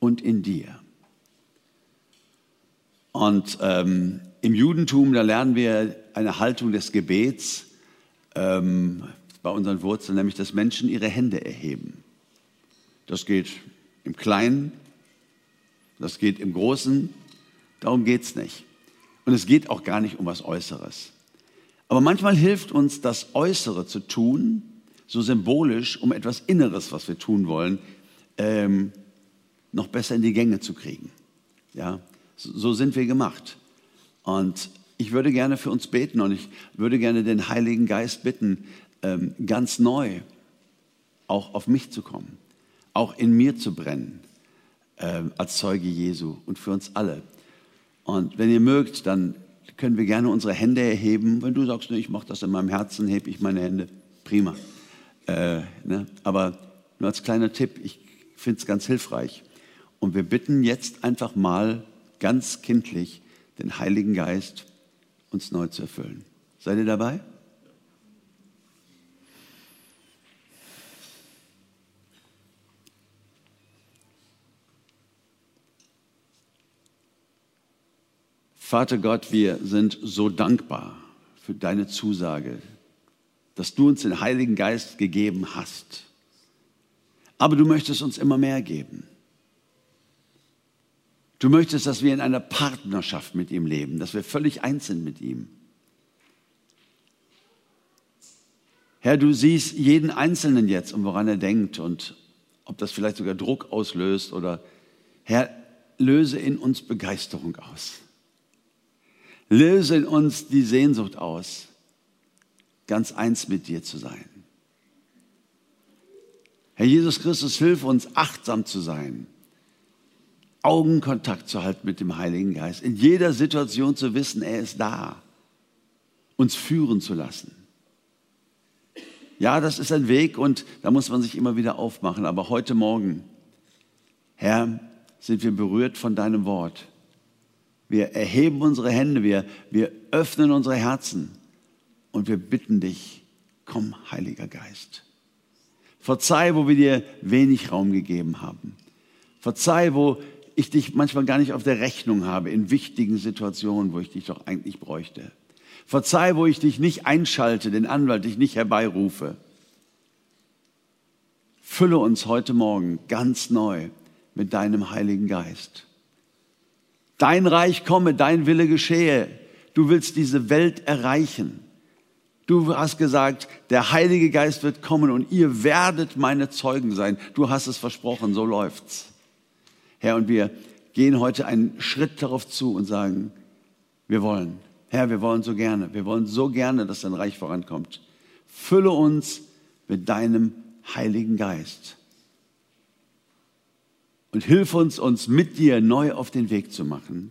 Speaker 1: und in dir. Und ähm, im Judentum, da lernen wir eine Haltung des Gebets ähm, bei unseren Wurzeln, nämlich dass Menschen ihre Hände erheben. Das geht im Kleinen, das geht im Großen, darum geht es nicht. Und es geht auch gar nicht um was Äußeres. Aber manchmal hilft uns das Äußere zu tun, so symbolisch, um etwas Inneres, was wir tun wollen, ähm, noch besser in die Gänge zu kriegen. Ja, so sind wir gemacht. Und ich würde gerne für uns beten und ich würde gerne den Heiligen Geist bitten, ähm, ganz neu auch auf mich zu kommen, auch in mir zu brennen, ähm, als Zeuge Jesu und für uns alle. Und wenn ihr mögt, dann können wir gerne unsere Hände erheben. Wenn du sagst, ich mache das in meinem Herzen, hebe ich meine Hände. Prima. Äh, ne? Aber nur als kleiner Tipp, ich finde es ganz hilfreich. Und wir bitten jetzt einfach mal ganz kindlich den Heiligen Geist, uns neu zu erfüllen. Seid ihr dabei? Vater Gott, wir sind so dankbar für deine Zusage, dass du uns den Heiligen Geist gegeben hast. Aber du möchtest uns immer mehr geben. Du möchtest, dass wir in einer Partnerschaft mit ihm leben, dass wir völlig eins sind mit ihm. Herr, du siehst jeden Einzelnen jetzt und woran er denkt und ob das vielleicht sogar Druck auslöst oder Herr, löse in uns Begeisterung aus. Löse in uns die Sehnsucht aus, ganz eins mit dir zu sein. Herr Jesus Christus, hilf uns, achtsam zu sein, Augenkontakt zu halten mit dem Heiligen Geist, in jeder Situation zu wissen, er ist da, uns führen zu lassen. Ja, das ist ein Weg und da muss man sich immer wieder aufmachen. Aber heute Morgen, Herr, sind wir berührt von deinem Wort. Wir erheben unsere Hände, wir, wir öffnen unsere Herzen und wir bitten dich, komm, Heiliger Geist. Verzeih, wo wir dir wenig Raum gegeben haben. Verzeih, wo ich dich manchmal gar nicht auf der Rechnung habe, in wichtigen Situationen, wo ich dich doch eigentlich bräuchte. Verzeih, wo ich dich nicht einschalte, den Anwalt, dich nicht herbeirufe. Fülle uns heute Morgen ganz neu mit deinem Heiligen Geist. Dein Reich komme, dein Wille geschehe. Du willst diese Welt erreichen. Du hast gesagt, der Heilige Geist wird kommen und ihr werdet meine Zeugen sein. Du hast es versprochen, so läuft's. Herr, und wir gehen heute einen Schritt darauf zu und sagen, wir wollen. Herr, wir wollen so gerne. Wir wollen so gerne, dass dein Reich vorankommt. Fülle uns mit deinem Heiligen Geist. Und hilf uns, uns mit dir neu auf den Weg zu machen,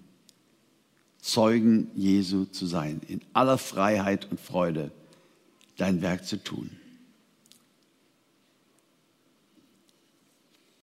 Speaker 1: Zeugen Jesu zu sein, in aller Freiheit und Freude dein Werk zu tun.